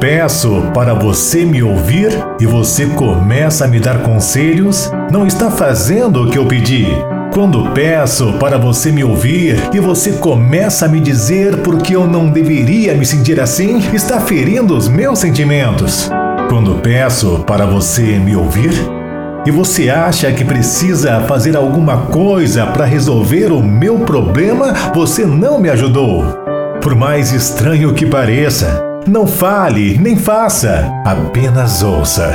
peço para você me ouvir e você começa a me dar conselhos, não está fazendo o que eu pedi. Quando peço para você me ouvir e você começa a me dizer porque eu não deveria me sentir assim, está ferindo os meus sentimentos. Quando peço para você me ouvir e você acha que precisa fazer alguma coisa para resolver o meu problema, você não me ajudou. Por mais estranho que pareça, não fale nem faça, apenas ouça.